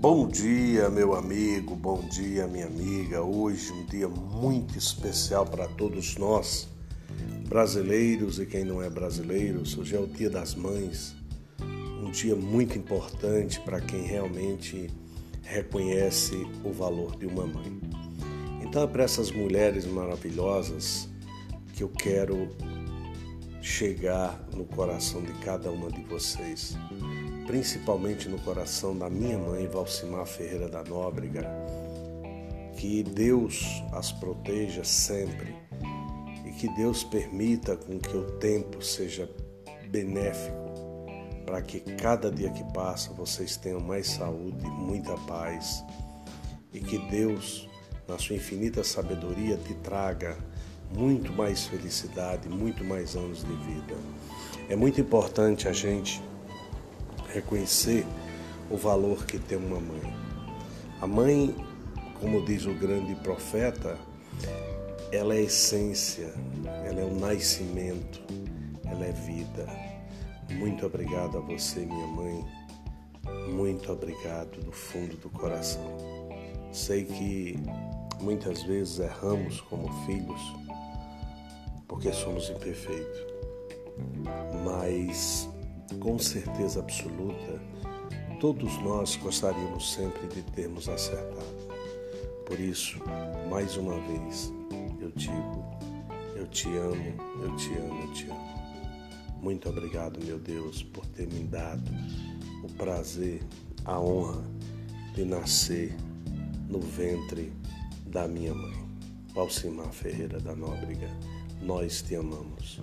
Bom dia, meu amigo, bom dia, minha amiga. Hoje um dia muito especial para todos nós, brasileiros e quem não é brasileiro. Hoje é o Dia das Mães, um dia muito importante para quem realmente reconhece o valor de uma mãe. Então é para essas mulheres maravilhosas que eu quero chegar no coração de cada uma de vocês principalmente no coração da minha mãe, Valcimar Ferreira da Nóbrega. Que Deus as proteja sempre e que Deus permita com que o tempo seja benéfico para que cada dia que passa vocês tenham mais saúde, muita paz e que Deus, na sua infinita sabedoria, te traga muito mais felicidade, muito mais anos de vida. É muito importante a gente reconhecer o valor que tem uma mãe. A mãe, como diz o grande profeta, ela é essência, ela é o nascimento, ela é vida. Muito obrigado a você, minha mãe. Muito obrigado do fundo do coração. Sei que muitas vezes erramos como filhos porque somos imperfeitos, mas com certeza absoluta, todos nós gostaríamos sempre de termos acertado. Por isso, mais uma vez, eu digo: eu te amo, eu te amo, eu te amo. Muito obrigado, meu Deus, por ter me dado o prazer, a honra de nascer no ventre da minha mãe. Valcimar Ferreira da Nóbrega, nós te amamos.